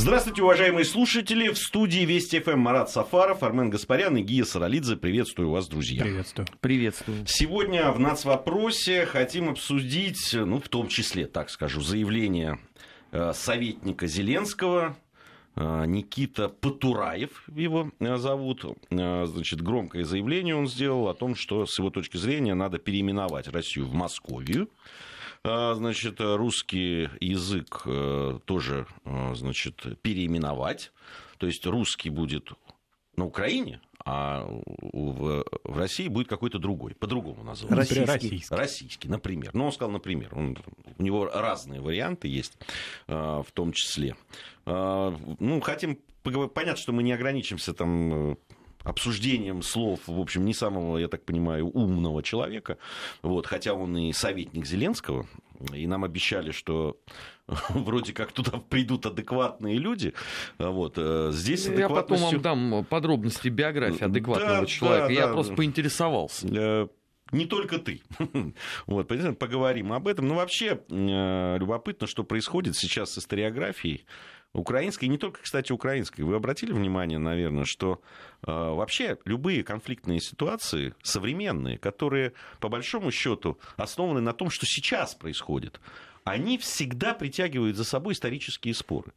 Здравствуйте, уважаемые слушатели. В студии Вести ФМ Марат Сафаров, Армен Гаспарян и Гия Саралидзе. Приветствую вас, друзья. Приветствую. Приветствую. Сегодня в нацвопросе хотим обсудить, ну, в том числе, так скажу, заявление э, советника Зеленского, э, Никита Потураев его э, зовут. Значит, громкое заявление он сделал о том, что с его точки зрения надо переименовать Россию в Московию. А, значит, русский язык э, тоже, э, значит, переименовать. То есть русский будет на Украине, а в, в России будет какой-то другой, по-другому называться. Российский. Российский. Российский, например. Ну, он сказал, например. Он, у него разные варианты есть, э, в том числе. Ну, хотим понятно, что мы не ограничимся там обсуждением слов, в общем, не самого, я так понимаю, умного человека, вот, хотя он и советник Зеленского, и нам обещали, что вроде как туда придут адекватные люди. Вот. Э, здесь Я потом вам дам подробности биографии адекватного да, человека. Да, Я да. просто поинтересовался. Э, не только ты. вот, поговорим об этом. Но вообще э, любопытно, что происходит сейчас с историографией украинской, и не только, кстати, украинской. Вы обратили внимание, наверное, что э, вообще любые конфликтные ситуации современные, которые по большому счету основаны на том, что сейчас происходит, они всегда притягивают за собой исторические споры.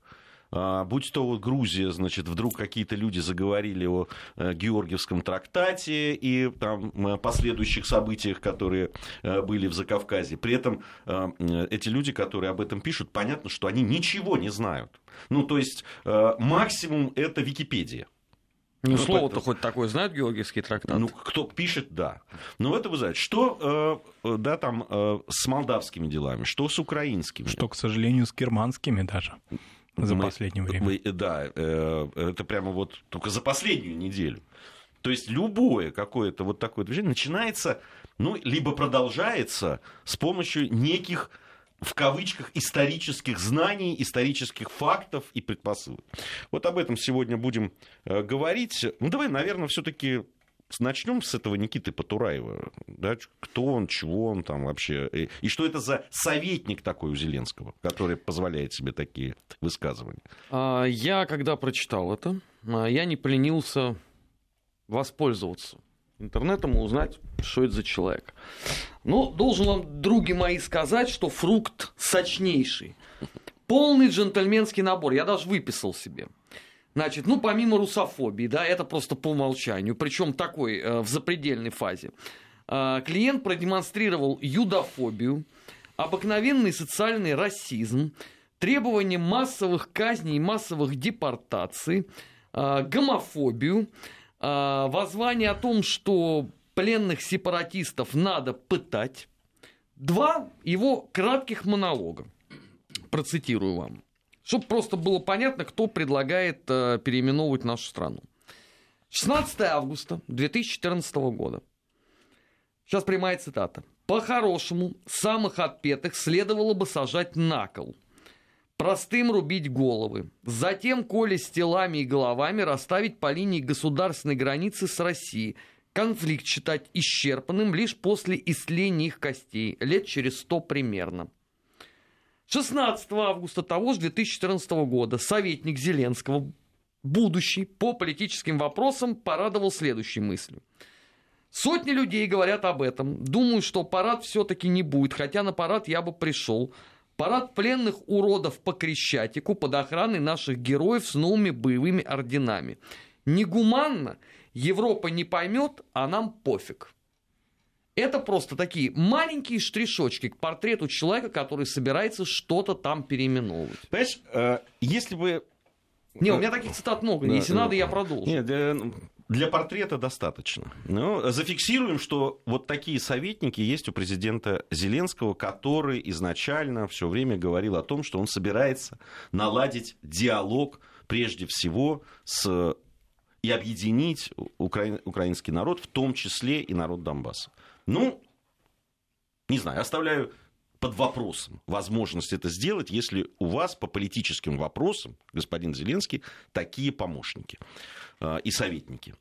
А, будь то вот Грузия, значит, вдруг какие-то люди заговорили о э, Георгиевском трактате и там последующих событиях, которые э, были в Закавказье. При этом э, эти люди, которые об этом пишут, понятно, что они ничего не знают. Ну, то есть максимум это Википедия. Ну, ну слово-то хоть такое знают Георгиевский трактат? Ну, кто пишет, да. Но это вы знаете, что да, там с молдавскими делами, что с украинскими. Что, к сожалению, с германскими даже за мы, последнее время. Мы, да, э, это прямо вот только за последнюю неделю. То есть любое какое-то вот такое движение начинается, ну, либо продолжается с помощью неких в кавычках исторических знаний, исторических фактов и предпосылок. Вот об этом сегодня будем э, говорить. Ну, давай, наверное, все-таки начнем с этого Никиты Потураева. Да? Кто он, чего он там вообще. И что это за советник такой у Зеленского, который позволяет себе такие высказывания? А, я, когда прочитал это, а, я не поленился воспользоваться интернетом и узнать, что это за человек. Но должен вам, други мои, сказать, что фрукт сочнейший. Полный джентльменский набор. Я даже выписал себе. Значит, ну, помимо русофобии, да, это просто по умолчанию, причем такой э, в запредельной фазе. Э, клиент продемонстрировал юдофобию, обыкновенный социальный расизм, требование массовых казней и массовых депортаций, э, гомофобию, э, воззвание о том, что пленных сепаратистов надо пытать. Два его кратких монолога. Процитирую вам. Чтобы просто было понятно, кто предлагает э, переименовывать нашу страну. 16 августа 2014 года. Сейчас прямая цитата. По-хорошему, самых отпетых следовало бы сажать на кол. Простым рубить головы. Затем, коли с телами и головами, расставить по линии государственной границы с Россией. Конфликт считать исчерпанным лишь после истления их костей. Лет через сто примерно. 16 августа того же 2014 года советник Зеленского, будущий по политическим вопросам, порадовал следующей мыслью. Сотни людей говорят об этом. Думаю, что парад все-таки не будет, хотя на парад я бы пришел. Парад пленных уродов по Крещатику под охраной наших героев с новыми боевыми орденами. Негуманно, Европа не поймет, а нам пофиг. Это просто такие маленькие штришочки к портрету человека, который собирается что-то там переименовывать. Понимаешь, э, если бы... Не, у меня таких цитат много, да, если да, надо, я продолжу. Нет, для, для портрета достаточно. Но зафиксируем, что вот такие советники есть у президента Зеленского, который изначально все время говорил о том, что он собирается наладить диалог прежде всего с и объединить укра... украинский народ, в том числе и народ Донбасса. Ну, не знаю, оставляю под вопросом возможность это сделать, если у вас по политическим вопросам, господин Зеленский, такие помощники э, и советники.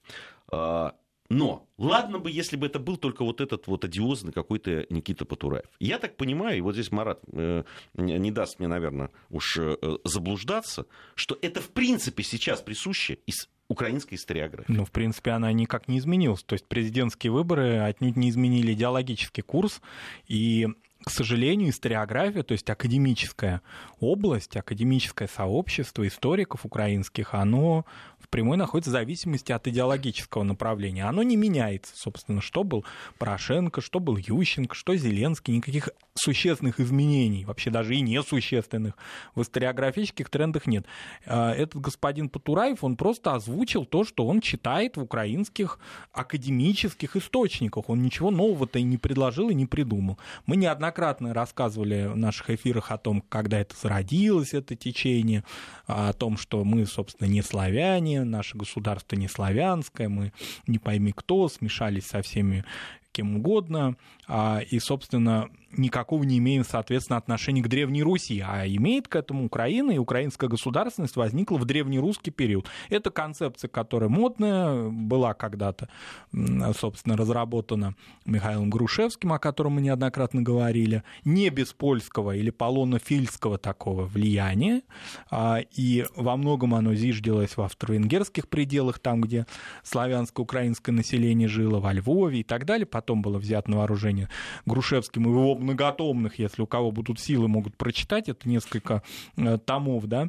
Э, Но ладно бы, если бы это был только вот этот вот одиозный какой-то Никита Потураев. Я так понимаю, и вот здесь Марат э, не даст мне, наверное, уж э, заблуждаться, что это в принципе сейчас присуще из украинской историографии. Ну, в принципе, она никак не изменилась. То есть президентские выборы отнюдь не изменили идеологический курс, и к сожалению, историография, то есть академическая область, академическое сообщество историков украинских, оно в прямой находится в зависимости от идеологического направления. Оно не меняется, собственно, что был Порошенко, что был Ющенко, что Зеленский, никаких существенных изменений, вообще даже и несущественных в историографических трендах нет. А, этот господин Потураев, он просто озвучил то, что он читает в украинских академических источниках. Он ничего нового-то и не предложил, и не придумал. Мы неоднократно рассказывали в наших эфирах о том, когда это зародилось, это течение, о том, что мы, собственно, не славяне, наше государство не славянское, мы не пойми кто, смешались со всеми кем угодно, а, и, собственно, никакого не имеем, соответственно, отношения к Древней Руси, а имеет к этому Украина, и украинская государственность возникла в древнерусский период. Это концепция, которая модная, была когда-то, собственно, разработана Михаилом Грушевским, о котором мы неоднократно говорили, не без польского или полонофильского такого влияния, а, и во многом оно зиждилось в австро-венгерских пределах, там, где славянско-украинское население жило, во Львове и так далее, потом было взято на вооружение Грушевским и его многотомных, если у кого будут силы, могут прочитать, это несколько э, томов, да,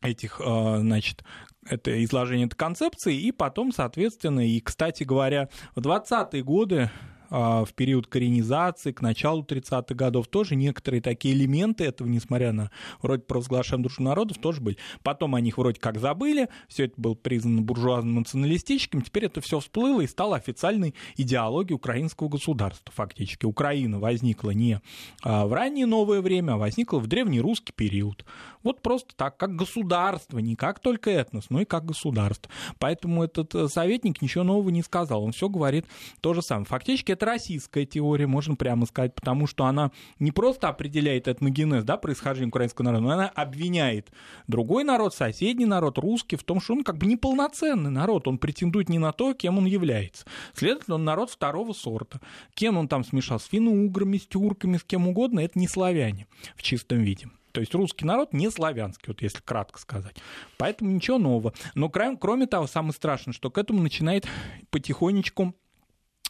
этих, э, значит, это изложение этой концепции, и потом, соответственно, и, кстати говоря, в 20-е годы в период коренизации, к началу 30-х годов, тоже некоторые такие элементы этого, несмотря на вроде провозглашаем дружбу народов, тоже были. Потом о них вроде как забыли, все это было признано буржуазным националистическим, теперь это все всплыло и стало официальной идеологией украинского государства фактически. Украина возникла не а, в раннее новое время, а возникла в древнерусский период. Вот просто так, как государство, не как только этнос, но и как государство. Поэтому этот э, советник ничего нового не сказал, он все говорит то же самое. Фактически это российская теория, можно прямо сказать, потому что она не просто определяет этногенез, да, происхождение украинского народа, но она обвиняет другой народ, соседний народ, русский, в том, что он как бы неполноценный народ, он претендует не на то, кем он является. Следовательно, он народ второго сорта. Кем он там смешал, с финно-уграми, с тюрками, с кем угодно, это не славяне в чистом виде. То есть русский народ не славянский, вот если кратко сказать. Поэтому ничего нового. Но кроме того, самое страшное, что к этому начинает потихонечку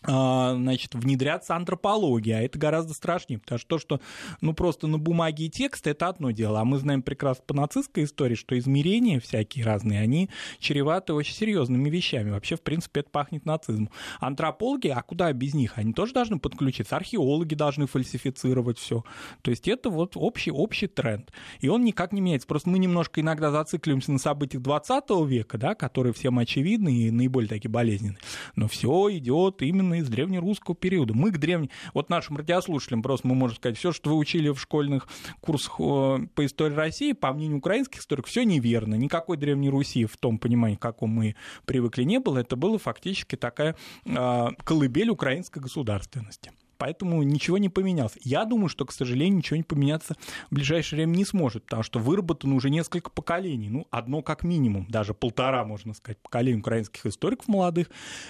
значит, внедряться антропология, а это гораздо страшнее, потому что то, что, ну, просто на бумаге и текст, это одно дело, а мы знаем прекрасно по нацистской истории, что измерения всякие разные, они чреваты очень серьезными вещами, вообще, в принципе, это пахнет нацизмом. Антропологи, а куда без них? Они тоже должны подключиться, археологи должны фальсифицировать все, то есть это вот общий, общий тренд, и он никак не меняется, просто мы немножко иногда зацикливаемся на событиях 20 века, да, которые всем очевидны и наиболее такие болезненные, но все идет именно именно из древнерусского периода. Мы к древней... Вот нашим радиослушателям просто мы можем сказать, все, что вы учили в школьных курсах по истории России, по мнению украинских историков, все неверно. Никакой Древней Руси в том понимании, каком мы привыкли, не было. Это было фактически такая э, колыбель украинской государственности поэтому ничего не поменялось. Я думаю, что, к сожалению, ничего не поменяться в ближайшее время не сможет, потому что выработано уже несколько поколений, ну, одно как минимум, даже полтора, можно сказать, поколений украинских историков молодых,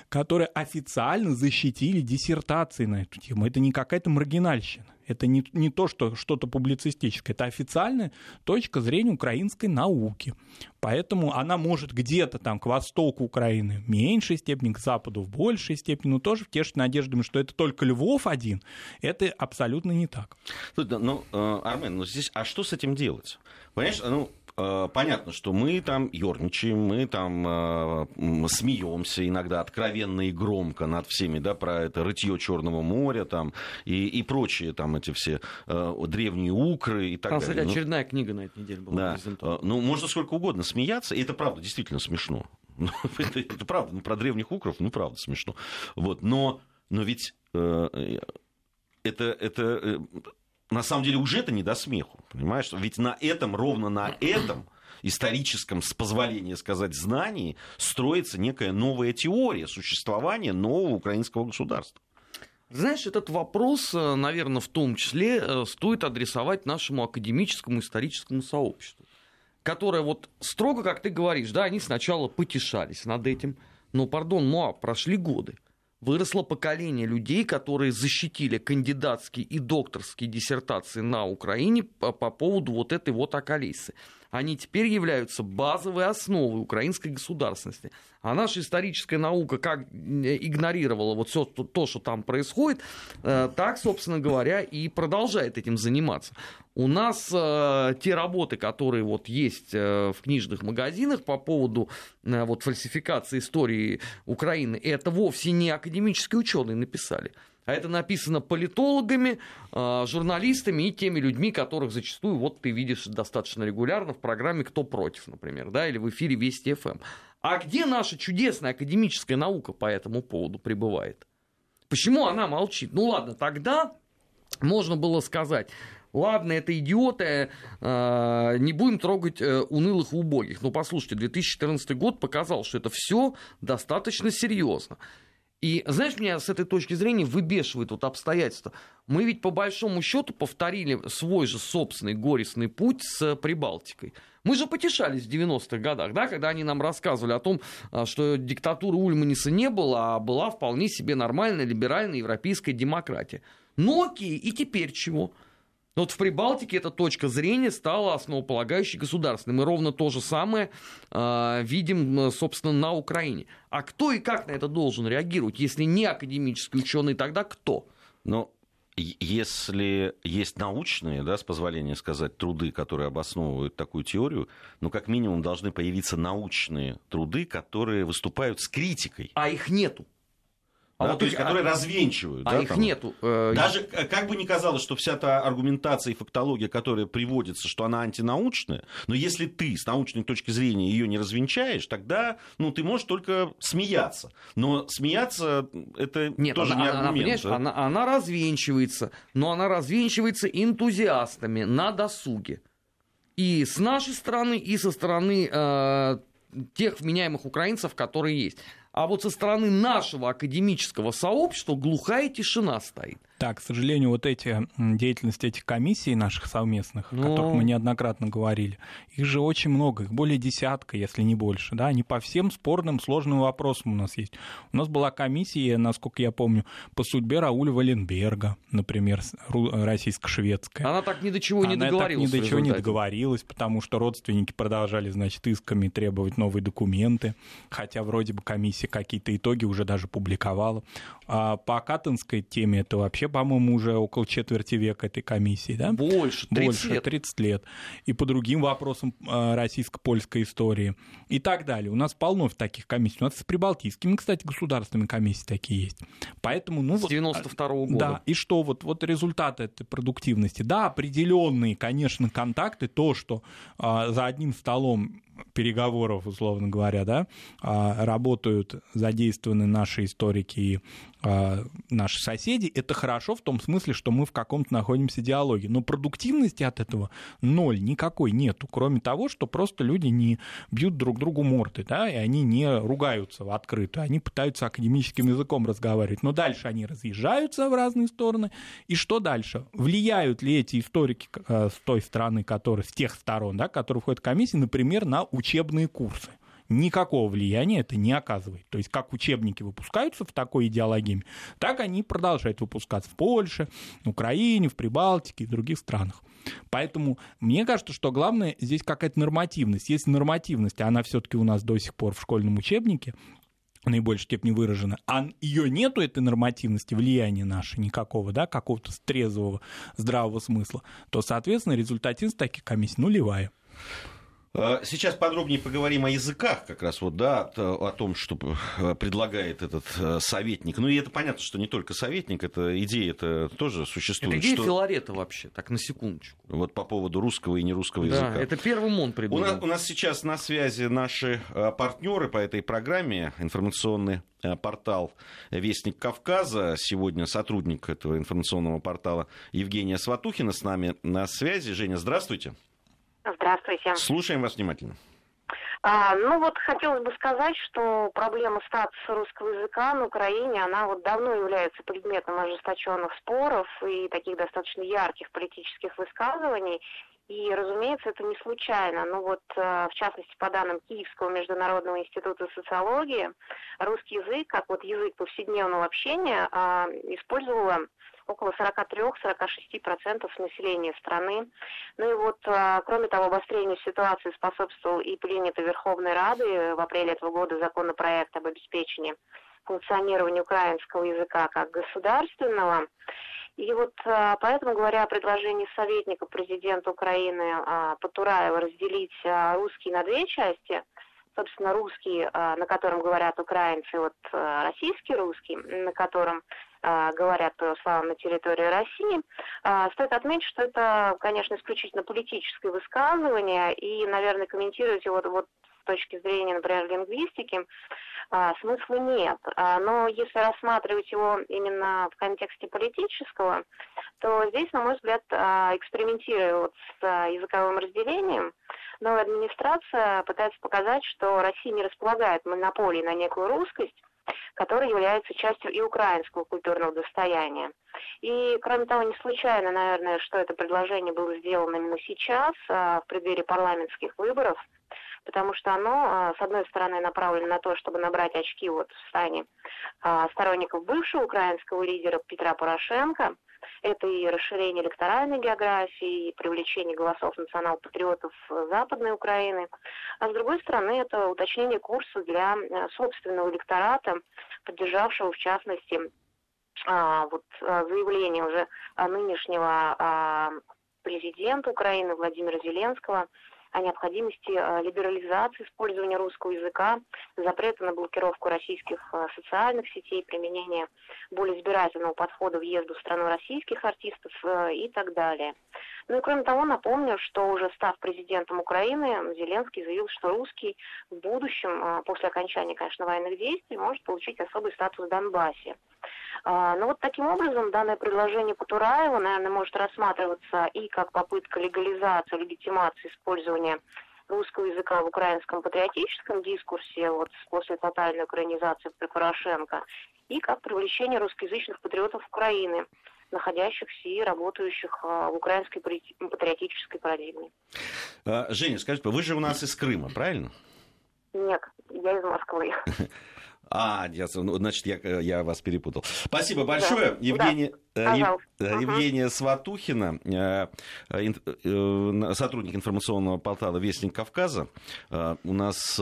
которые официально защитили диссертации на эту тему. Это не какая-то маргинальщина. Это не, не то, что что-то публицистическое, это официальная точка зрения украинской науки. Поэтому она может где-то там к востоку Украины в меньшей степени, к западу в большей степени, но тоже втешить надеждами, что это только Львов один, это абсолютно не так. Ну, э, Армен, ну здесь, а что с этим делать? Понимаешь, ну, понятно, что мы там ерничаем, мы там э, смеемся иногда откровенно и громко над всеми, да, про это рытье Черного моря там и, и прочие там эти все э, древние укры и так там, далее. Кстати, ну, очередная ну, книга на этой неделе была. Да. Ну, можно сколько угодно смеяться, и это правда действительно смешно. это, это правда, ну, про древних укров, ну, правда смешно. Вот, но, но ведь э, это, это на самом деле уже это не до смеху, понимаешь? Ведь на этом, ровно на этом историческом, с позволения сказать, знании строится некая новая теория существования нового украинского государства. Знаешь, этот вопрос, э, наверное, в том числе э, стоит адресовать нашему академическому историческому сообществу, которое вот строго, как ты говоришь, да, они сначала потешались над этим, Но, пардон, ну а прошли годы. Выросло поколение людей, которые защитили кандидатские и докторские диссертации на Украине по, по поводу вот этой вот околисы они теперь являются базовой основой украинской государственности. А наша историческая наука как игнорировала вот все то, что там происходит, э, так, собственно говоря, и продолжает этим заниматься. У нас э, те работы, которые вот есть э, в книжных магазинах по поводу э, вот фальсификации истории Украины, это вовсе не академические ученые написали. А это написано политологами, а, журналистами и теми людьми, которых зачастую вот ты видишь достаточно регулярно в программе «Кто против», например, да, или в эфире Вести ФМ. Эм». А где наша чудесная академическая наука по этому поводу пребывает? Почему она молчит? Ну ладно, тогда можно было сказать, ладно, это идиоты, а, не будем трогать э, унылых и убогих. Но послушайте, 2014 год показал, что это все достаточно серьезно. И знаешь, меня с этой точки зрения выбешивает вот обстоятельства. Мы ведь по большому счету повторили свой же собственный горестный путь с Прибалтикой. Мы же потешались в 90-х годах, да, когда они нам рассказывали о том, а, что диктатуры Ульманиса не было, а была вполне себе нормальная либеральная европейская демократия. Окей, и теперь чего? Но вот в Прибалтике эта точка зрения стала основополагающей государственной. Мы ровно то же самое э, видим, собственно, на Украине. А кто и как на это должен реагировать? Если не академический ученый, тогда кто? Ну, если есть научные, да, с позволения сказать, труды, которые обосновывают такую теорию, ну, как минимум, должны появиться научные труды, которые выступают с критикой. А их нету. А да, вот то есть, которые а, развенчивают. А да, их там. нету. Э, Даже как бы ни казалось, что вся та аргументация и фактология, которая приводится, что она антинаучная, но если ты с научной точки зрения ее не развенчаешь, тогда ну, ты можешь только смеяться. Но смеяться это Нет, тоже она, не аргумент. Она, да? она, она развенчивается, но она развенчивается энтузиастами на досуге. И с нашей стороны, и со стороны э, тех вменяемых украинцев, которые есть. А вот со стороны нашего академического сообщества глухая тишина стоит. Да, к сожалению, вот эти деятельности этих комиссий наших совместных, Но... о которых мы неоднократно говорили, их же очень много, их более десятка, если не больше, да, они по всем спорным, сложным вопросам у нас есть. У нас была комиссия, насколько я помню, по судьбе Рауля Валенберга, например, российско-шведская. Она так ни до чего не договорилась. Она так ни до чего не договорилась, потому что родственники продолжали, значит, исками требовать новые документы, хотя вроде бы комиссия какие-то итоги уже даже публиковала. А по Катынской теме это вообще вообще, по-моему, уже около четверти века этой комиссии, да? Больше, 30 Больше, лет. 30 лет. И по другим вопросам а, российско-польской истории и так далее. У нас полно таких комиссий. У нас с прибалтийскими, кстати, государственными комиссии такие есть. Поэтому, ну, с 92 -го года. Да, и что вот, вот результаты этой продуктивности? Да, определенные, конечно, контакты, то, что а, за одним столом переговоров, условно говоря, да, а, работают задействованы наши историки и а, наши соседи, это хорошо в том смысле, что мы в каком-то находимся диалоге. Но продуктивности от этого ноль, никакой нету, кроме того, что просто люди не бьют друг другу морды, да, и они не ругаются в открытую, они пытаются академическим языком разговаривать. Но дальше они разъезжаются в разные стороны. И что дальше? Влияют ли эти историки а, с той стороны, которые, с тех сторон, да, которые входят в комиссию, например, на учебные курсы. Никакого влияния это не оказывает. То есть как учебники выпускаются в такой идеологии, так они продолжают выпускаться в Польше, Украине, в Прибалтике и других странах. Поэтому мне кажется, что главное здесь какая-то нормативность. Есть нормативность, она все-таки у нас до сих пор в школьном учебнике, наибольшей степени выражена, а ее нету, этой нормативности, влияния нашего никакого, да, какого-то трезвого, здравого смысла, то, соответственно, результативность таких комиссий нулевая. Э, сейчас подробнее поговорим о языках, как раз вот, да, о том, что э, предлагает этот э, советник. Ну и это понятно, что не только советник, это идея это тоже существует. Это идея что... Филарета вообще, так на секундочку. Вот по поводу русского и нерусского да, языка. это первым он придумал. У нас, у нас сейчас на связи наши партнеры по этой программе, информационный портал «Вестник Кавказа». Сегодня сотрудник этого информационного портала Евгения Сватухина с нами на связи. Женя, здравствуйте. Здравствуйте. Слушаем вас внимательно. А, ну вот хотелось бы сказать, что проблема статуса русского языка на Украине, она вот давно является предметом ожесточенных споров и таких достаточно ярких политических высказываний. И, разумеется, это не случайно. Ну вот, в частности, по данным Киевского международного института социологии, русский язык, как вот язык повседневного общения, использовала около 43-46% населения страны. Ну и вот, а, кроме того, обострению ситуации способствовал и принятый Верховной Радой в апреле этого года законопроект об обеспечении функционирования украинского языка как государственного. И вот а, поэтому, говоря о предложении советника президента Украины а, Потураева разделить русский на две части, собственно, русский, на котором говорят украинцы, вот российский русский, на котором говорят православные на территории России. А, стоит отметить, что это, конечно, исключительно политическое высказывание, и, наверное, комментировать его вот с точки зрения, например, лингвистики, а, смысла нет. Но если рассматривать его именно в контексте политического, то здесь, на мой взгляд, экспериментируя вот с языковым разделением, новая администрация пытается показать, что Россия не располагает монополией на некую русскость, который является частью и украинского культурного достояния. И, кроме того, не случайно, наверное, что это предложение было сделано именно сейчас, а, в преддверии парламентских выборов, потому что оно, а, с одной стороны, направлено на то, чтобы набрать очки вот в стане а, сторонников бывшего украинского лидера Петра Порошенко, это и расширение электоральной географии, и привлечение голосов национал-патриотов Западной Украины. А с другой стороны, это уточнение курса для э, собственного электората, поддержавшего, в частности, а, вот, а, заявление уже нынешнего а, президента Украины Владимира Зеленского о необходимости э, либерализации использования русского языка, запрета на блокировку российских э, социальных сетей, применения более избирательного подхода въезду в страну российских артистов э, и так далее. Ну и кроме того, напомню, что уже став президентом Украины, Зеленский заявил, что русский в будущем, после окончания, конечно, военных действий, может получить особый статус в Донбассе. А, ну вот таким образом данное предложение Кутураева, наверное, может рассматриваться и как попытка легализации, легитимации использования русского языка в украинском патриотическом дискурсе вот после тотальной украинизации при Порошенко, и как привлечение русскоязычных патриотов Украины, находящихся и работающих а, в украинской патриотической парадигме. А, Женя, скажите, вы же у нас из Крыма, правильно? Нет, я из Москвы. А, ну, значит, я, я вас перепутал. Спасибо большое, да. Евгения. Да. Пожалуйста. Евгения Сватухина, э, э, сотрудник информационного портала «Вестник Кавказа». Э, у нас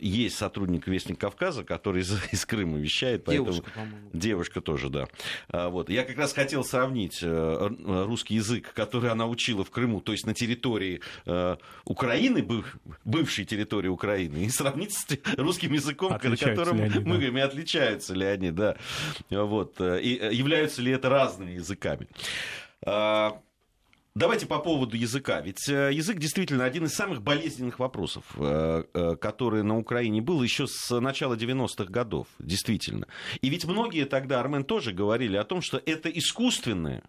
есть сотрудник «Вестник Кавказа», который из, из Крыма вещает. Поэтому... Девушка, по-моему. Девушка тоже, да. Вот. Я как раз хотел сравнить русский язык, который она учила в Крыму, то есть на территории Украины, бывшей территории Украины, и сравнить с русским языком, на котором мы говорим, отличаются ли они, да. Вот. И являются ли это разными языками. А, давайте по поводу языка. Ведь э, язык действительно один из самых болезненных вопросов, э, э, который на Украине был еще с начала 90-х годов, действительно. И ведь многие тогда, Армен, тоже говорили о том, что это искусственное,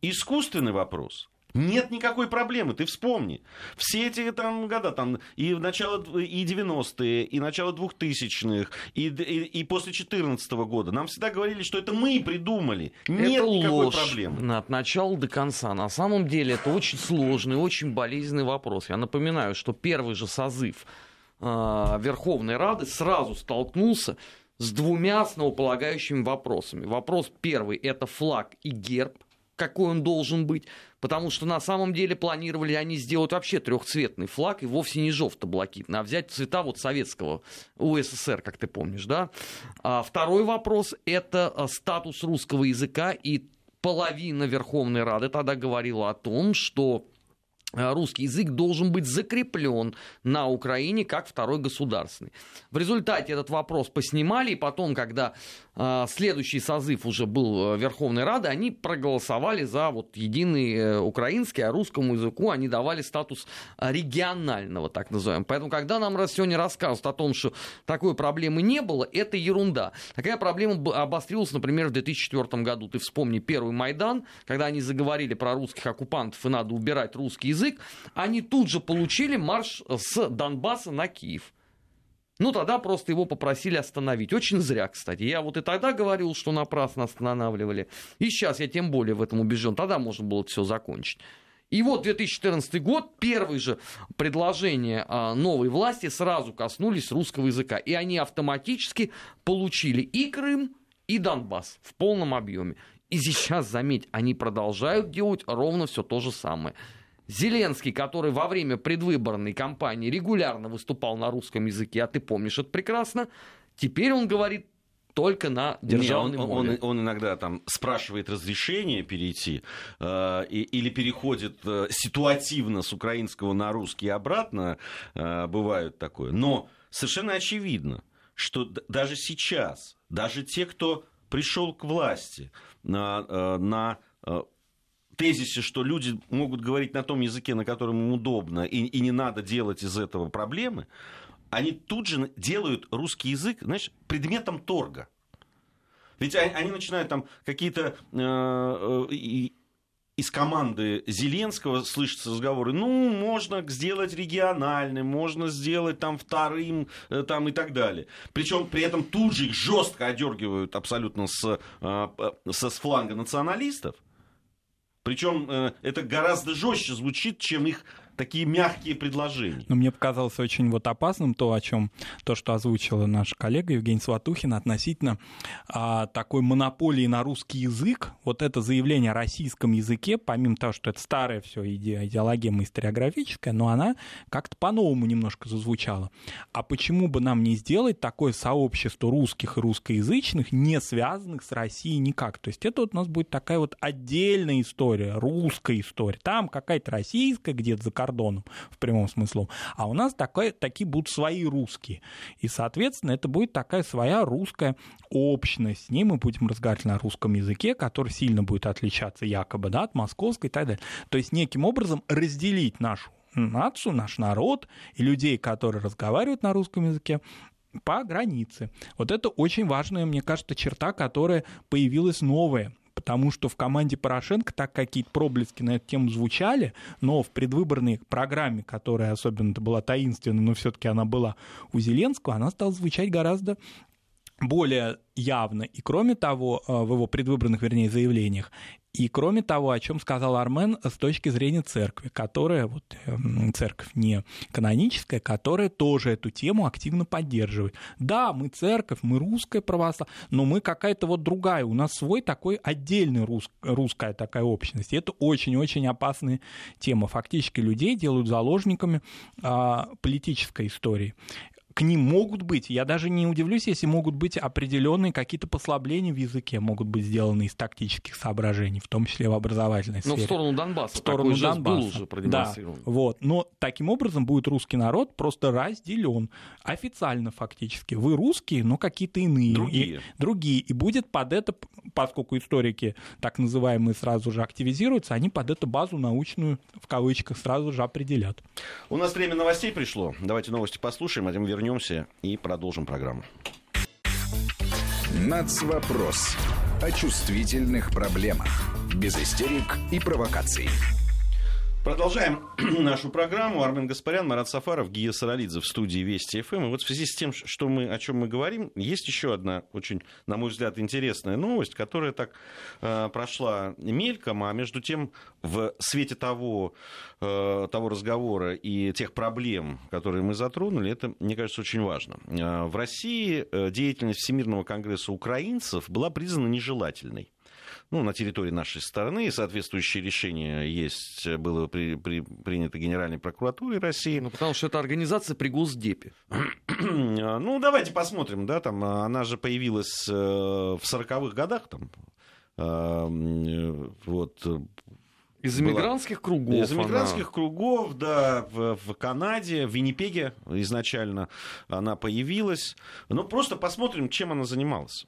искусственный вопрос. Нет никакой проблемы, ты вспомни. Все эти там года, там и начало, и 90-е, и начало 2000-х, и, и, и после 2014 года, нам всегда говорили, что это мы придумали. Нет это никакой ложь проблемы. От начала до конца. На самом деле это очень сложный, очень болезненный вопрос. Я напоминаю, что первый же созыв э, Верховной Рады сразу столкнулся с двумя основополагающими вопросами. Вопрос первый – это флаг и герб, какой он должен быть потому что на самом деле планировали они сделать вообще трехцветный флаг и вовсе не желто-блакитный, а взять цвета вот советского УССР, как ты помнишь, да. А второй вопрос – это а, статус русского языка, и половина Верховной Рады тогда говорила о том, что русский язык должен быть закреплен на Украине как второй государственный. В результате этот вопрос поснимали, и потом, когда э, следующий созыв уже был э, Верховной Рады, они проголосовали за вот единый э, украинский, а русскому языку они давали статус регионального, так называемого. Поэтому, когда нам сегодня рассказывают о том, что такой проблемы не было, это ерунда. Такая проблема обострилась, например, в 2004 году. Ты вспомни первый Майдан, когда они заговорили про русских оккупантов, и надо убирать русский язык, язык, они тут же получили марш с Донбасса на Киев. Ну, тогда просто его попросили остановить. Очень зря, кстати. Я вот и тогда говорил, что напрасно останавливали. И сейчас я тем более в этом убежден. Тогда можно было все закончить. И вот 2014 год, первые же предложения а, новой власти сразу коснулись русского языка. И они автоматически получили и Крым, и Донбасс в полном объеме. И сейчас, заметь, они продолжают делать ровно все то же самое. Зеленский, который во время предвыборной кампании регулярно выступал на русском языке, а ты помнишь это прекрасно, теперь он говорит только на державной Не, он, он, он иногда там спрашивает разрешение перейти э, и, или переходит э, ситуативно с украинского на русский и обратно, э, бывает такое. Но совершенно очевидно, что даже сейчас, даже те, кто пришел к власти на, э, на э, тезисе, что люди могут говорить на том языке, на котором им удобно, и, и не надо делать из этого проблемы, они тут же делают русский язык, знаешь, предметом торга. Ведь они, они начинают там какие-то э, э, из команды Зеленского слышатся разговоры, ну, можно сделать региональным, можно сделать там вторым, э, там и так далее. Причем при этом тут же их жестко одергивают абсолютно с, э, э, с фланга националистов. Причем э, это гораздо жестче звучит, чем их такие мягкие предложения. Но мне показалось очень вот опасным то, о чем то, что озвучила наша коллега Евгений Сватухин относительно а, такой монополии на русский язык. Вот это заявление о российском языке, помимо того, что это старая все иде, идеологема историографическая, но она как-то по-новому немножко зазвучала. А почему бы нам не сделать такое сообщество русских и русскоязычных, не связанных с Россией никак? То есть это вот у нас будет такая вот отдельная история, русская история. Там какая-то российская, где-то кордоном в прямом смысле. А у нас такая, такие будут свои русские. И, соответственно, это будет такая своя русская общность. С ней мы будем разговаривать на русском языке, который сильно будет отличаться якобы да, от московской и так далее. То есть неким образом разделить нашу нацию, наш народ и людей, которые разговаривают на русском языке, по границе. Вот это очень важная, мне кажется, черта, которая появилась новая потому что в команде Порошенко так какие-то проблески на эту тему звучали, но в предвыборной программе, которая особенно была таинственной, но все-таки она была у Зеленского, она стала звучать гораздо более явно. И кроме того, э, в его предвыборных, вернее, заявлениях, и кроме того, о чем сказал Армен с точки зрения церкви, которая, вот, эм, церковь не каноническая, которая тоже эту тему активно поддерживает. Да, мы церковь, мы русская православие, но мы какая-то вот другая, у нас свой такой отдельный рус, русская такая общность. И это очень-очень опасная тема. Фактически людей делают заложниками а, политической истории к ним могут быть, я даже не удивлюсь, если могут быть определенные какие-то послабления в языке, могут быть сделаны из тактических соображений, в том числе в образовательной сфере. Но в сторону Донбасса. В сторону Донбасса. был уже продемонстрирован. Да, вот. Но таким образом будет русский народ просто разделен. Официально фактически. Вы русские, но какие-то иные. Другие. И, другие. И будет под это, поскольку историки так называемые сразу же активизируются, они под эту базу научную, в кавычках, сразу же определят. У нас время новостей пришло. Давайте новости послушаем, а тем вернемся вернемся и продолжим программу. Нацвопрос. О чувствительных проблемах. Без истерик и провокаций. Продолжаем нашу программу. Армен Гаспарян, Марат Сафаров, Гия Саралидзе в студии Вести ФМ. И вот в связи с тем, что мы, о чем мы говорим, есть еще одна очень, на мой взгляд, интересная новость, которая так э, прошла мельком, а между тем в свете того, э, того разговора и тех проблем, которые мы затронули, это, мне кажется, очень важно. Э, в России э, деятельность Всемирного конгресса украинцев была признана нежелательной ну, на территории нашей страны. Соответствующее решение есть, было при, при, принято Генеральной прокуратурой России. Ну, потому что это организация при Госдепе. ну, давайте посмотрим, да, там, она же появилась э, в 40-х годах, там, э, вот, из иммигрантских кругов. Из иммигрантских она... кругов, да, в, в Канаде, в Виннипеге изначально она появилась. Ну, просто посмотрим, чем она занималась.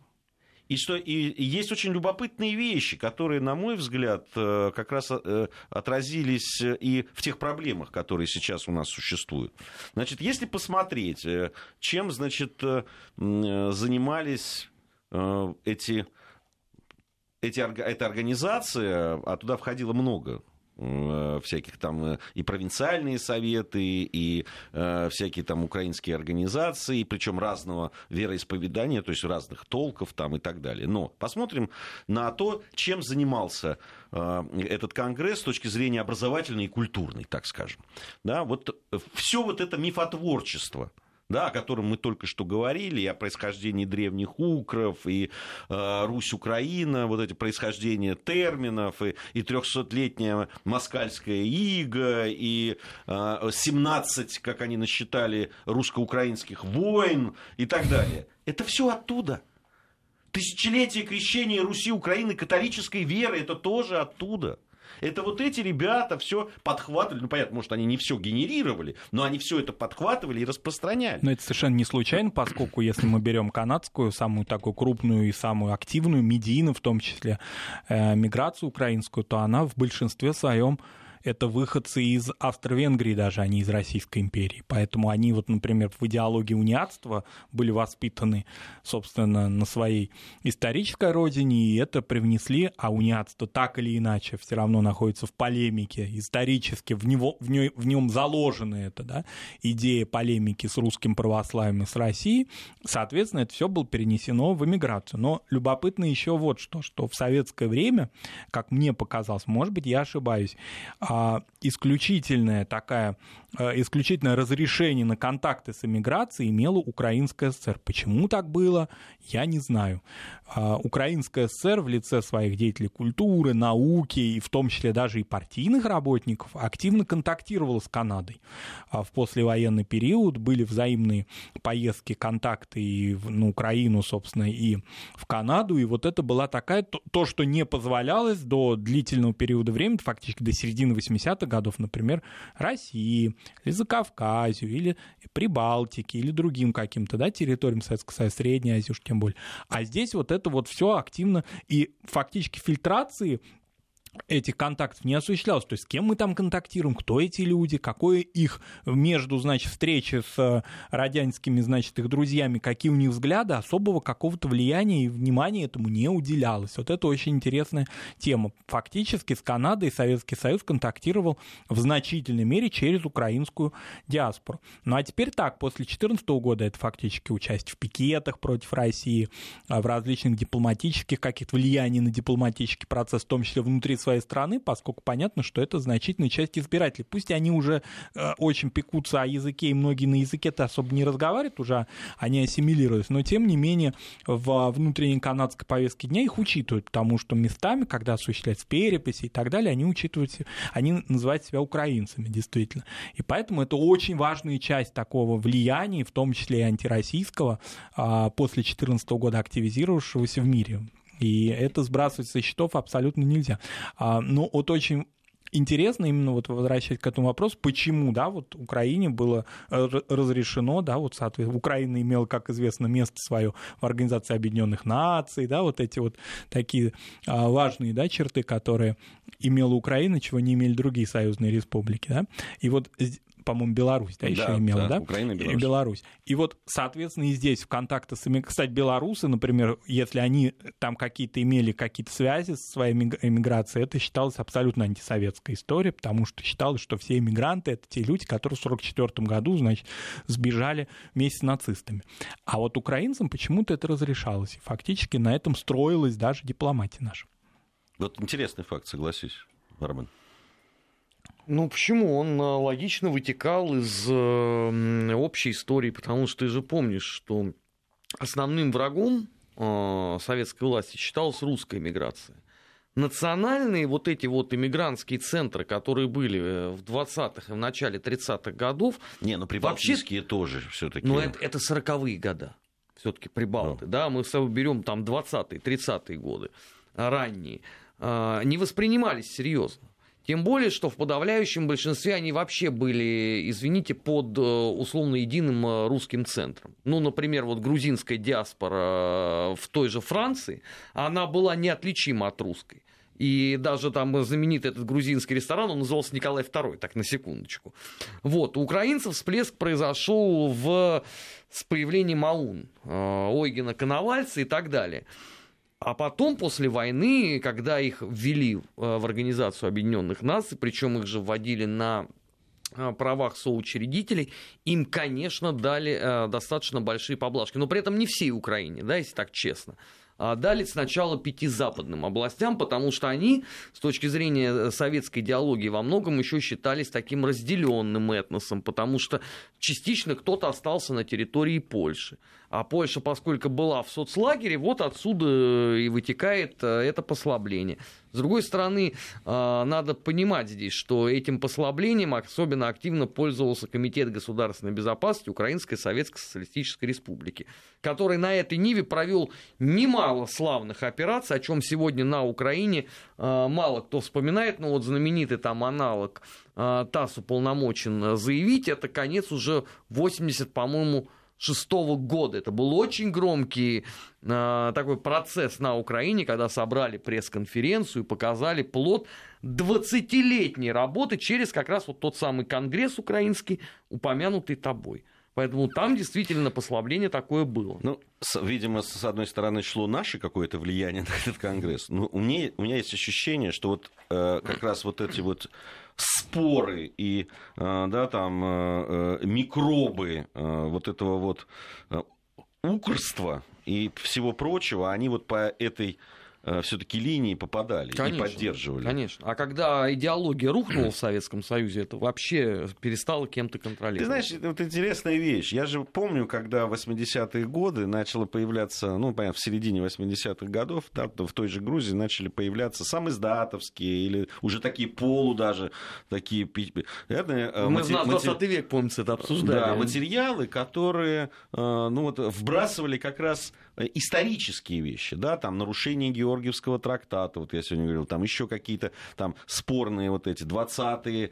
И, что, и, есть очень любопытные вещи, которые, на мой взгляд, э, как раз э, отразились и в тех проблемах, которые сейчас у нас существуют. Значит, если посмотреть, э, чем, значит, занимались эти, эти, эта организация, а туда входило много э, всяких там э, и провинциальные советы, и э, всякие там украинские организации, причем разного вероисповедания, то есть разных толков там и так далее. Но посмотрим на то, чем занимался этот конгресс с точки зрения образовательной и культурной, так скажем. Да, вот все вот это мифотворчество – да, о котором мы только что говорили, и о происхождении древних укров, и э, Русь-Украина, вот эти происхождения терминов, и, 300-летняя москальская ига, и э, 17, как они насчитали, русско-украинских войн и так далее. Это все оттуда. Тысячелетие крещения Руси, Украины, католической веры, это тоже оттуда. Это вот эти ребята все подхватывали. Ну, понятно, может, они не все генерировали, но они все это подхватывали и распространяли. Но это совершенно не случайно, поскольку если мы берем канадскую, самую такую крупную и самую активную, медийную в том числе, э, миграцию украинскую, то она в большинстве своем это выходцы из Австро-Венгрии даже, а не из Российской империи. Поэтому они вот, например, в идеологии униатства были воспитаны, собственно, на своей исторической родине, и это привнесли, а униатство так или иначе все равно находится в полемике исторически, в, него, в, нем, в нем заложена эта да, идея полемики с русским православием и с Россией. Соответственно, это все было перенесено в эмиграцию. Но любопытно еще вот что, что в советское время, как мне показалось, может быть, я ошибаюсь, а, исключительная такая, а, исключительное разрешение на контакты с эмиграцией имела Украинская ССР. Почему так было, я не знаю. А, Украинская ССР в лице своих деятелей культуры, науки и в том числе даже и партийных работников активно контактировала с Канадой. В послевоенный период были взаимные поездки, контакты и на Украину, собственно, и в Канаду. И вот это была такая, то, что не позволялось до длительного периода времени, фактически до середины 80-х годов, например, России, или Закавказью, или Прибалтике, или другим каким-то да, территориям Советского Союза, Средней Азии уж тем более. А здесь вот это вот все активно и фактически фильтрации этих контактов не осуществлялось. То есть с кем мы там контактируем, кто эти люди, какое их между, значит, встречи с э, радянскими, значит, их друзьями, какие у них взгляды, особого какого-то влияния и внимания этому не уделялось. Вот это очень интересная тема. Фактически с Канадой Советский Союз контактировал в значительной мере через украинскую диаспору. Ну а теперь так, после 2014 года это фактически участие в пикетах против России, а в различных дипломатических каких-то влияний на дипломатический процесс, в том числе внутри своей страны, поскольку понятно, что это значительная часть избирателей. Пусть они уже э, очень пекутся о языке, и многие на языке-то особо не разговаривают, уже они ассимилируются, но тем не менее в внутренней канадской повестке дня их учитывают, потому что местами, когда осуществляется переписи и так далее, они учитывают, они называют себя украинцами, действительно. И поэтому это очень важная часть такого влияния, в том числе и антироссийского, а, после 2014 года активизировавшегося в мире. И это сбрасывать со счетов абсолютно нельзя. А, но вот очень интересно именно вот возвращаясь к этому вопросу, почему, да, вот Украине было э, разрешено, да, вот, соответственно, Украина имела, как известно, место свое в Организации Объединенных Наций, да, вот эти вот такие а, важные, да, черты, которые имела Украина, чего не имели другие союзные республики, да, и вот по-моему, Беларусь, да, еще да, имела, да? Украина и Беларусь. И Беларусь. И вот, соответственно, и здесь в контакте с... Кстати, белорусы, например, если они там какие-то имели какие-то связи со своей эмиграцией, это считалось абсолютно антисоветской историей, потому что считалось, что все эмигранты — это те люди, которые в 1944 году, значит, сбежали вместе с нацистами. А вот украинцам почему-то это разрешалось. И фактически на этом строилась даже дипломатия наша. Вот интересный факт, согласись, Армен. Ну почему? Он э, логично вытекал из э, общей истории, потому что ты же помнишь, что основным врагом э, советской власти считалась русская миграция. Национальные вот эти вот иммигрантские центры, которые были в 20-х и в начале 30-х годов... Не, ну прибалтийские вообще... тоже все таки Ну это, это 40-е года, все таки прибалты. Ну. Да, мы берем там 20-е, 30-е годы, ранние. Не воспринимались серьезно. Тем более, что в подавляющем большинстве они вообще были, извините, под э, условно единым э, русским центром. Ну, например, вот грузинская диаспора э, в той же Франции, она была неотличима от русской. И даже там знаменитый этот грузинский ресторан, он назывался Николай II, так на секундочку. Вот, у украинцев всплеск произошел в... с появлением АУН, Ойгена Коновальца и так далее. А потом, после войны, когда их ввели в Организацию Объединенных Наций, причем их же вводили на правах соучредителей, им, конечно, дали достаточно большие поблажки. Но при этом не всей Украине, да, если так честно. А дали сначала пяти западным областям, потому что они, с точки зрения э, советской идеологии, во многом еще считались таким разделенным этносом, потому что частично кто-то остался на территории Польши. А Польша, поскольку была в соцлагере, вот отсюда э, и вытекает э, это послабление. С другой стороны, э, надо понимать здесь, что этим послаблением особенно активно пользовался Комитет государственной безопасности Украинской Советской Социалистической Республики, который на этой ниве провел немало славных операций, о чем сегодня на Украине мало кто вспоминает, но вот знаменитый там аналог ТАСС уполномочен заявить, это конец уже 80, по-моему, шестого года. Это был очень громкий э, такой процесс на Украине, когда собрали пресс-конференцию и показали плод 20-летней работы через как раз вот тот самый конгресс украинский, упомянутый тобой. Поэтому там действительно послабление такое было. Ну, с, видимо, с одной стороны, шло наше какое-то влияние на этот конгресс. Но у меня, у меня есть ощущение, что вот э, как раз вот эти вот споры и э, да, там, э, э, микробы вот этого вот укрства и всего прочего, они вот по этой все-таки линии попадали конечно, и поддерживали. Конечно. А когда идеология рухнула в Советском Союзе, это вообще перестало кем-то контролировать. Ты знаешь, это вот интересная вещь. Я же помню, когда в 80-е годы начало появляться, ну, понятно, в середине 80-х годов, да, в той же Грузии начали появляться сам издатовские или уже такие полу даже, такие... Наверное, э, Мы мати... в 20 матери... век, помнится, это обсуждали. Да, материалы, которые, э, ну, вот, вбрасывали как раз исторические вещи, да, там нарушение Георгиевского трактата, вот я сегодня говорил, там еще какие-то там спорные вот эти 20-е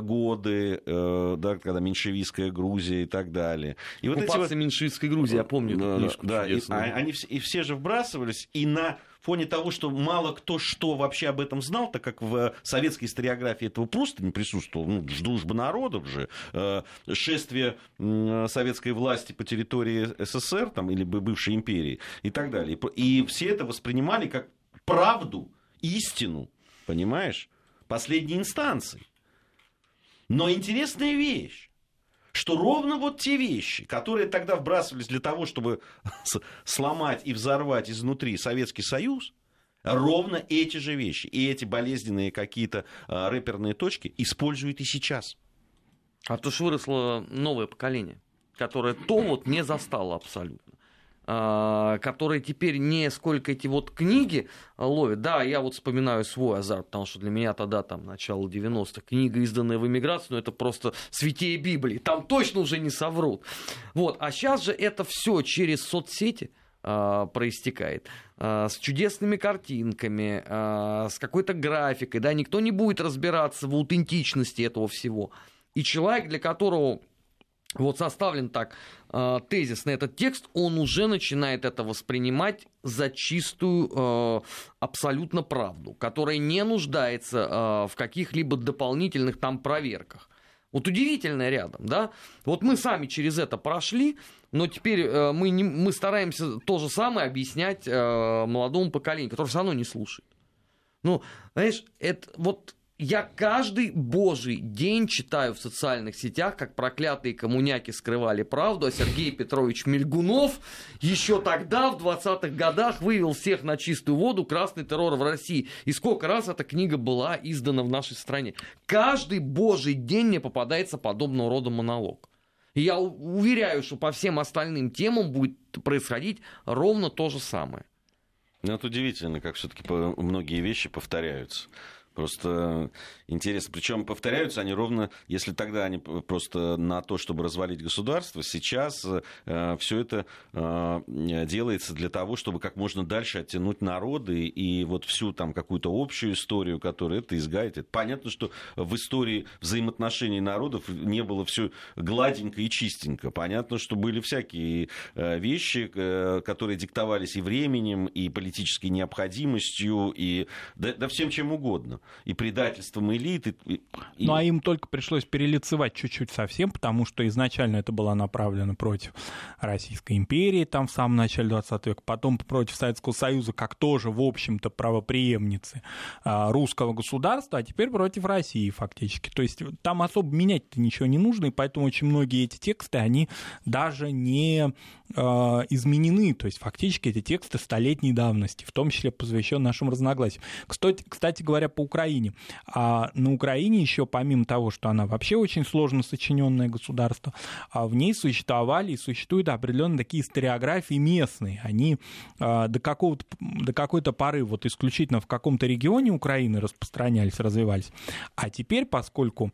годы, э, да, когда меньшевистская Грузия и так далее. И вот эти вот... меньшевистской Грузии, я помню. Да, да, и, а, они и все же вбрасывались, и на фоне того, что мало кто что вообще об этом знал, так как в советской историографии этого просто не присутствовало, ну, дружба народов же, э, шествие э, советской власти по территории СССР там, или бывшей империи и так далее. И все это воспринимали как правду, истину, понимаешь, последней инстанции. Но интересная вещь что ровно вот те вещи, которые тогда вбрасывались для того, чтобы сломать и взорвать изнутри Советский Союз, ровно эти же вещи и эти болезненные какие-то а, рэперные точки используют и сейчас. А то что выросло новое поколение, которое то вот не застало абсолютно. А, которые теперь не сколько эти вот книги ловят. Да, я вот вспоминаю свой азарт, потому что для меня тогда, там, начало 90-х, книга, изданная в эмиграцию, ну, это просто святее Библии. Там точно уже не соврут. Вот. А сейчас же это все через соцсети а, проистекает а, с чудесными картинками, а, с какой-то графикой, да, никто не будет разбираться в аутентичности этого всего. И человек, для которого вот составлен так э, тезис на этот текст, он уже начинает это воспринимать за чистую э, абсолютно правду, которая не нуждается э, в каких-либо дополнительных там проверках. Вот удивительно рядом, да? Вот мы сами через это прошли, но теперь э, мы, не, мы стараемся то же самое объяснять э, молодому поколению, которое все равно не слушает. Ну, знаешь, это вот я каждый божий день читаю в социальных сетях, как проклятые коммуняки скрывали правду, а Сергей Петрович Мельгунов еще тогда, в 20-х годах, вывел всех на чистую воду красный террор в России. И сколько раз эта книга была издана в нашей стране. Каждый божий день мне попадается подобного рода монолог. И я уверяю, что по всем остальным темам будет происходить ровно то же самое. Ну, это удивительно, как все-таки многие вещи повторяются. Просто интересно. Причем повторяются они ровно, если тогда они просто на то, чтобы развалить государство, сейчас э, все это э, делается для того, чтобы как можно дальше оттянуть народы и вот всю там какую-то общую историю, которая это изгадит. Понятно, что в истории взаимоотношений народов не было все гладенько и чистенько. Понятно, что были всякие э, вещи, э, которые диктовались и временем, и политической необходимостью, и да, да всем чем угодно. И предательством элиты. И. Ну а им только пришлось перелицевать чуть-чуть совсем, потому что изначально это было направлено против Российской империи, там в самом начале 20 века, потом против Советского Союза, как тоже, в общем-то, правоприемницы а, русского государства, а теперь против России фактически. То есть там особо менять-то ничего не нужно, и поэтому очень многие эти тексты, они даже не изменены. То есть фактически эти тексты столетней давности, в том числе посвящен нашим разногласиям. Кстати, кстати говоря, по Украине. А на Украине еще, помимо того, что она вообще очень сложно сочиненное государство, а в ней существовали и существуют определенные такие историографии местные. Они э, до, какого-то, до какой-то поры вот исключительно в каком-то регионе Украины распространялись, развивались. А теперь, поскольку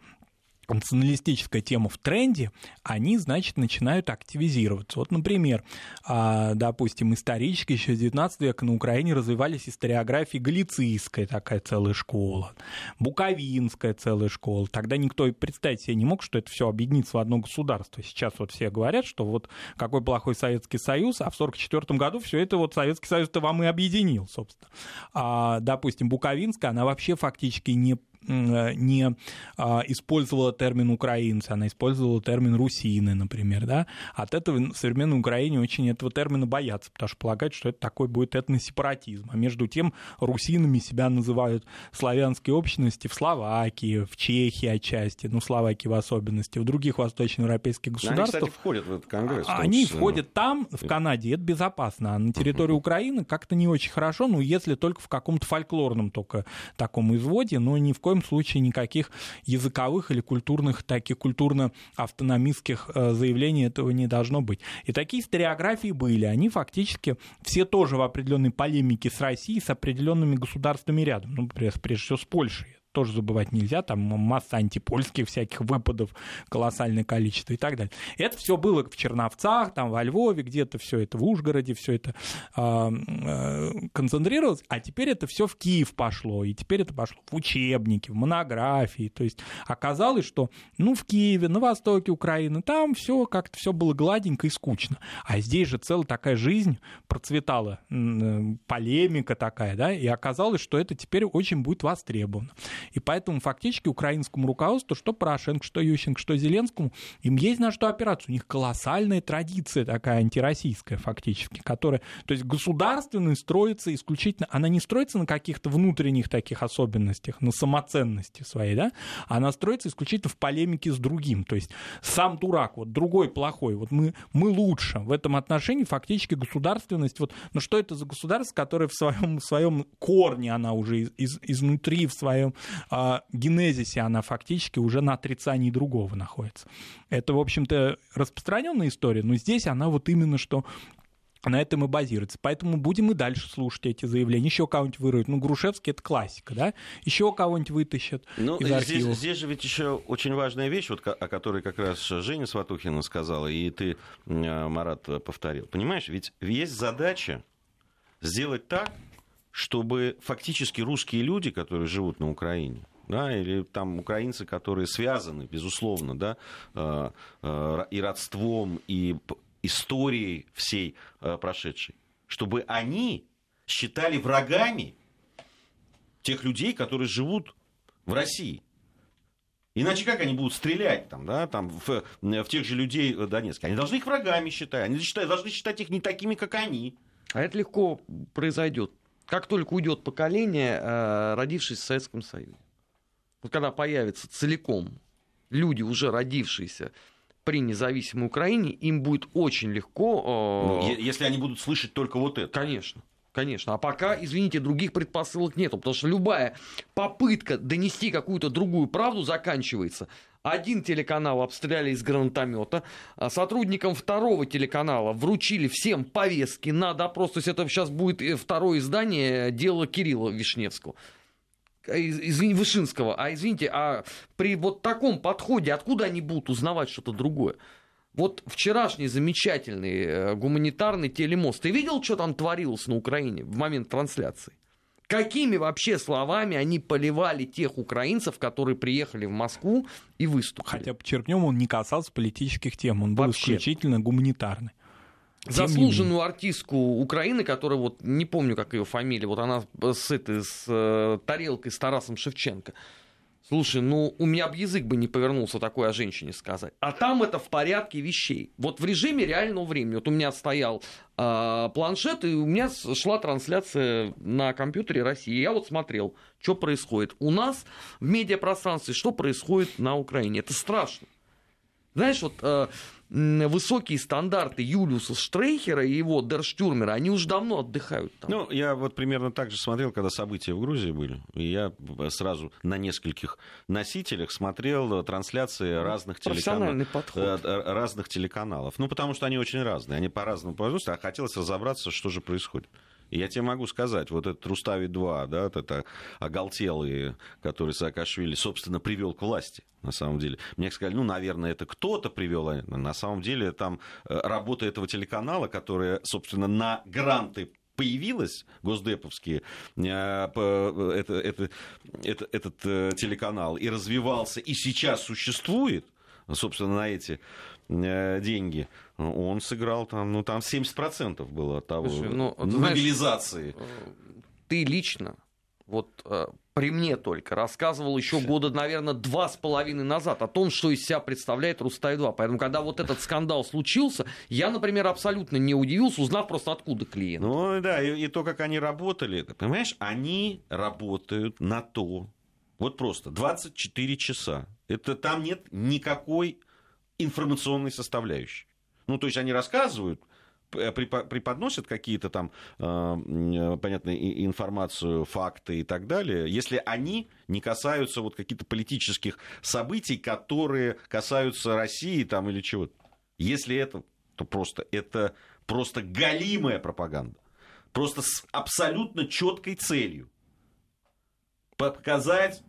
националистическая тема в тренде, они, значит, начинают активизироваться. Вот, например, а, допустим, исторически еще с 19 века на Украине развивались историографии галицийская такая целая школа, буковинская целая школа. Тогда никто и представить себе не мог, что это все объединится в одно государство. Сейчас вот все говорят, что вот какой плохой Советский Союз, а в 1944 году все это вот Советский Союз-то вам и объединил, собственно. А, допустим, буковинская, она вообще фактически не не а, использовала термин украинцы, она использовала термин русины, например, да, от этого в современной Украине очень этого термина боятся, потому что полагают, что это такой будет этносепаратизм. А между тем русинами себя называют славянские общности в Словакии, в Чехии отчасти, ну, Словакии в особенности, в других восточноевропейских государствах. Они, кстати, входят в этот конгресс. Они входят там, в Канаде, это безопасно, а на территории Украины как-то не очень хорошо, ну, если только в каком-то фольклорном только таком изводе, но ни в коем коем случае никаких языковых или культурных, таких культурно-автономистских э, заявлений этого не должно быть. И такие стереографии были. Они фактически все тоже в определенной полемике с Россией, с определенными государствами рядом. Ну, прежде всего, с Польшей тоже забывать нельзя, там масса антипольских всяких выпадов, колоссальное количество и так далее. Это все было в Черновцах, там во Львове, где-то все это в Ужгороде, все это э, э, концентрировалось, а теперь это все в Киев пошло, и теперь это пошло в учебники, в монографии, то есть оказалось, что ну в Киеве, на востоке Украины, там все как-то все было гладенько и скучно, а здесь же целая такая жизнь процветала, э, полемика такая, да, и оказалось, что это теперь очень будет востребовано. И поэтому фактически украинскому руководству, что Порошенко, что Ющенко, что Зеленскому, им есть на что опираться. У них колоссальная традиция такая антироссийская фактически, которая, то есть государственность строится исключительно, она не строится на каких-то внутренних таких особенностях, на самоценности своей, да, она строится исключительно в полемике с другим. То есть сам дурак, вот другой плохой, вот мы, мы лучше. В этом отношении фактически государственность, вот, ну что это за государство, которое в своем, в своем корне, она уже из, из, изнутри, в своем генезисе она фактически уже на отрицании другого находится. Это, в общем-то, распространенная история, но здесь она вот именно что на этом и базируется. Поэтому будем и дальше слушать эти заявления. Еще кого-нибудь выруют. Ну, Грушевский это классика, да? Еще кого-нибудь вытащат. Ну, из здесь, здесь же ведь еще очень важная вещь, вот, о которой как раз Женя Сватухина сказала, и ты, Марат, повторил. Понимаешь, ведь есть задача сделать так, чтобы фактически русские люди, которые живут на Украине, да, или там украинцы, которые связаны, безусловно, да, э, э, и родством, и историей всей э, прошедшей, чтобы они считали врагами тех людей, которые живут в России. Иначе как они будут стрелять там, да, там, в, в тех же людей Донецка? Они должны их врагами считать, они должны считать их не такими, как они. А это легко произойдет как только уйдет поколение, э, родившееся в Советском Союзе. Вот когда появятся целиком люди, уже родившиеся при независимой Украине, им будет очень легко... Э, ну, если они будут слышать только вот это. Конечно. Конечно. А пока, извините, других предпосылок нету, потому что любая попытка донести какую-то другую правду заканчивается один телеканал обстреляли из гранатомета, а сотрудникам второго телеканала вручили всем повестки на допрос. То есть это сейчас будет э, второе издание дела Кирилла Вишневского извини, Вышинского, а извините, а при вот таком подходе откуда они будут узнавать что-то другое? Вот вчерашний замечательный э, гуманитарный телемост, ты видел, что там творилось на Украине в момент трансляции? Какими вообще словами они поливали тех украинцев, которые приехали в Москву и выступили? Хотя, подчеркнем, он не касался политических тем, он был вообще. исключительно гуманитарный. заслуженную артистку Украины, которая вот, не помню, как ее фамилия, вот она с этой, с э, тарелкой, с Тарасом Шевченко. Слушай, ну у меня бы язык бы не повернулся такой о женщине сказать. А там это в порядке вещей. Вот в режиме реального времени. Вот у меня стоял э, планшет, и у меня шла трансляция на компьютере России. Я вот смотрел, что происходит. У нас в медиапространстве, что происходит на Украине. Это страшно. Знаешь, вот э, высокие стандарты Юлиуса Штрейхера и его Дерштюрмера, они уже давно отдыхают там. Ну, я вот примерно так же смотрел, когда события в Грузии были. И я сразу на нескольких носителях смотрел трансляции разных телеканалов. подход. Э, разных телеканалов. Ну, потому что они очень разные. Они по-разному производятся, а хотелось разобраться, что же происходит. Я тебе могу сказать, вот этот Рустави-2, да, вот это оголтелый, который Саакашвили, собственно, привел к власти, на самом деле. Мне сказали, ну, наверное, это кто-то привел, а на самом деле там э, работа этого телеканала, которая, собственно, на гранты появилась, госдеповские, э, это, это, это, этот э, телеканал, и развивался, и сейчас существует, собственно, на эти деньги, он сыграл там, ну там 70% было от того Слушай, ну, мобилизации. Знаешь, ты лично, вот э, при мне только, рассказывал еще года, наверное, два с половиной назад о том, что из себя представляет Рустай-2. Поэтому, когда вот этот скандал случился, я, например, абсолютно не удивился, узнав просто откуда клиент. Ну да, и, и то, как они работали, ты понимаешь, они работают на то, вот просто 24 часа. Это там нет никакой информационной составляющей. Ну, то есть они рассказывают, преподносят какие-то там, э, понятно, информацию, факты и так далее, если они не касаются вот каких-то политических событий, которые касаются России там или чего-то. Если это, то просто это просто галимая пропаганда. Просто с абсолютно четкой целью показать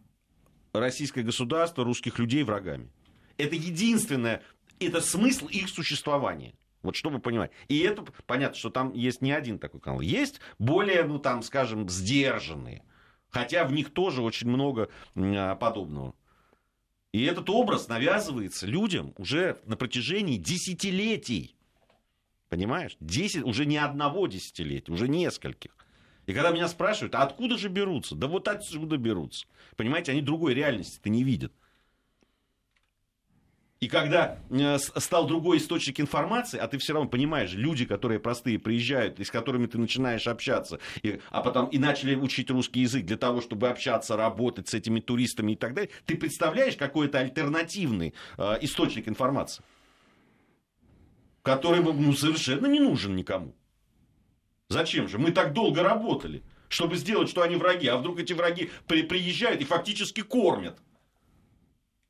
российское государство, русских людей врагами. Это единственное это смысл их существования. Вот чтобы понимать. И это понятно, что там есть не один такой канал. Есть более, ну там, скажем, сдержанные. Хотя в них тоже очень много а, подобного. И этот образ навязывается людям уже на протяжении десятилетий. Понимаешь? Десять, уже не одного десятилетия, уже нескольких. И когда меня спрашивают, а откуда же берутся? Да вот отсюда берутся. Понимаете, они другой реальности-то не видят. И когда э, стал другой источник информации, а ты все равно понимаешь, люди, которые простые приезжают, и с которыми ты начинаешь общаться, и, а потом и начали учить русский язык для того, чтобы общаться, работать с этими туристами и так далее, ты представляешь какой-то альтернативный э, источник информации, который ну, совершенно не нужен никому. Зачем же? Мы так долго работали, чтобы сделать, что они враги, а вдруг эти враги при, приезжают и фактически кормят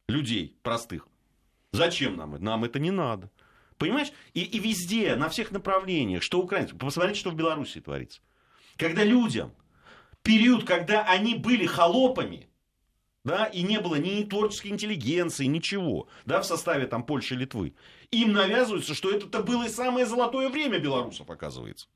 людей простых. Зачем нам это? Нам это не надо. Понимаешь? И, и везде, на всех направлениях, что украинцы. Посмотрите, что в Беларуси творится. Когда людям, период, когда они были холопами, да, и не было ни творческой интеллигенции, ничего, да, в составе там Польши, Литвы, им навязывается, что это было и самое золотое время белорусов, оказывается.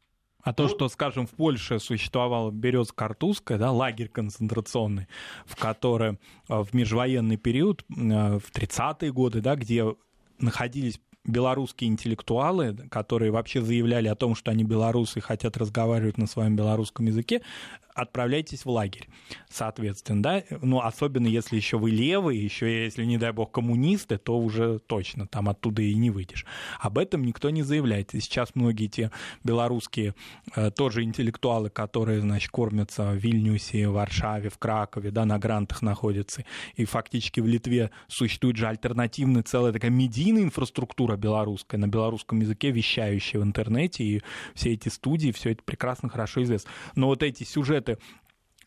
А то, что, скажем, в Польше существовала Берез-Картузская, да, лагерь концентрационный, в котором э, в межвоенный период, э, в 30-е годы, да, где находились белорусские интеллектуалы, которые вообще заявляли о том, что они белорусы и хотят разговаривать на своем белорусском языке, отправляйтесь в лагерь, соответственно, да, ну, особенно если еще вы левые, еще если, не дай бог, коммунисты, то уже точно там оттуда и не выйдешь. Об этом никто не заявляет. И сейчас многие те белорусские э, тоже интеллектуалы, которые, значит, кормятся в Вильнюсе, в Варшаве, в Кракове, да, на грантах находятся, и фактически в Литве существует же альтернативная целая такая медийная инфраструктура белорусская, на белорусском языке, вещающая в интернете, и все эти студии, все это прекрасно, хорошо известно. Но вот эти сюжеты сюжеты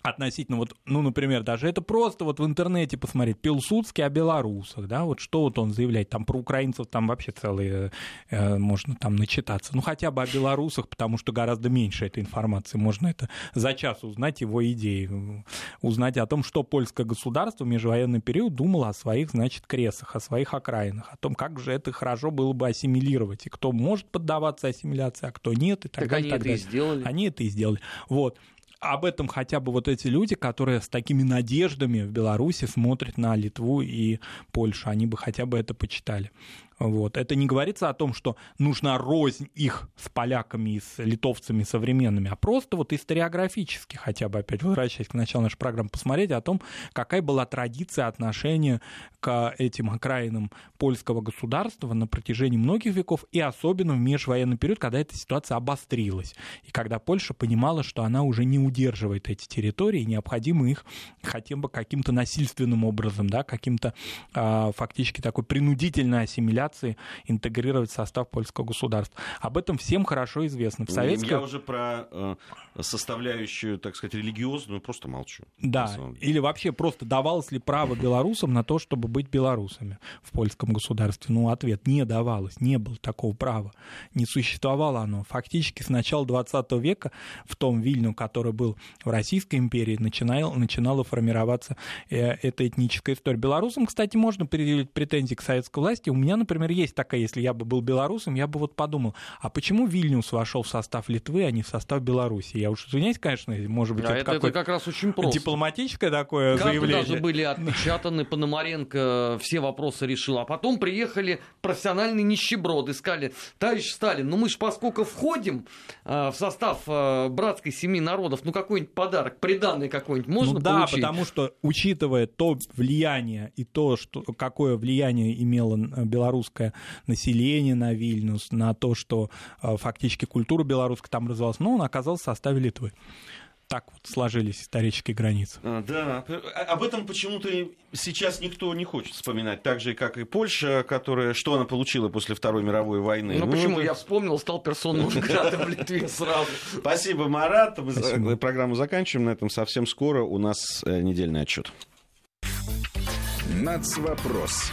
относительно вот, ну, например, даже это просто вот в интернете посмотреть, Пилсудский о белорусах, да, вот что вот он заявляет, там про украинцев там вообще целые, э, можно там начитаться, ну, хотя бы о белорусах, потому что гораздо меньше этой информации, можно это за час узнать его идеи, узнать о том, что польское государство в межвоенный период думало о своих, значит, кресах, о своих окраинах, о том, как же это хорошо было бы ассимилировать, и кто может поддаваться ассимиляции, а кто нет, и так, так далее. они так это далее. и сделали. Они это и сделали. Вот об этом хотя бы вот эти люди, которые с такими надеждами в Беларуси смотрят на Литву и Польшу, они бы хотя бы это почитали. Вот. Это не говорится о том, что нужна рознь их с поляками и с литовцами современными, а просто вот историографически, хотя бы опять возвращаясь к началу нашей программы, посмотреть о том, какая была традиция отношения к этим окраинам польского государства на протяжении многих веков и особенно в межвоенный период, когда эта ситуация обострилась. И когда Польша понимала, что она уже не удерживает эти территории, и необходимо их хотя бы каким-то насильственным образом, да, каким-то э, фактически такой принудительной ассимиляции интегрировать в состав польского государства. Об этом всем хорошо известно. В советской... Я уже про э, составляющую, так сказать, религиозную просто молчу. Да, или вообще просто давалось ли право белорусам на то, чтобы быть белорусами в польском государстве? Ну, ответ не давалось, не было такого права, не существовало оно. Фактически с начала 20 века в том Вильню, который был в Российской империи, начинал, начинала формироваться э, эта этническая история. Белорусам, кстати, можно предъявить претензии к советской власти. У меня, например, есть такая, если я бы был белорусом, я бы вот подумал, а почему Вильнюс вошел в состав Литвы, а не в состав Беларуси? Я уж извиняюсь, конечно, может быть, а это, это, как раз очень просто. Дипломатическое такое как заявление. даже были отпечатаны, Пономаренко все вопросы решил, а потом приехали профессиональные нищеброды, сказали, товарищ Сталин, ну мы же поскольку входим э, в состав э, братской семьи народов, ну какой-нибудь подарок, приданный какой-нибудь можно ну, да, получить? потому что, учитывая то влияние и то, что, какое влияние имело э, белорусское население на Вильнюс, на то, что фактически культура белорусская там развивалась, ну, он оказался в составе Литвы так вот сложились исторические границы. А, да, об этом почему-то сейчас никто не хочет вспоминать, так же, как и Польша, которая, что она получила после Второй мировой войны. Ну, ну почему? Это... Я вспомнил, стал персоной в Литве сразу. Спасибо, Марат. Мы Спасибо. программу заканчиваем на этом совсем скоро. У нас э, недельный отчет. Нацвопрос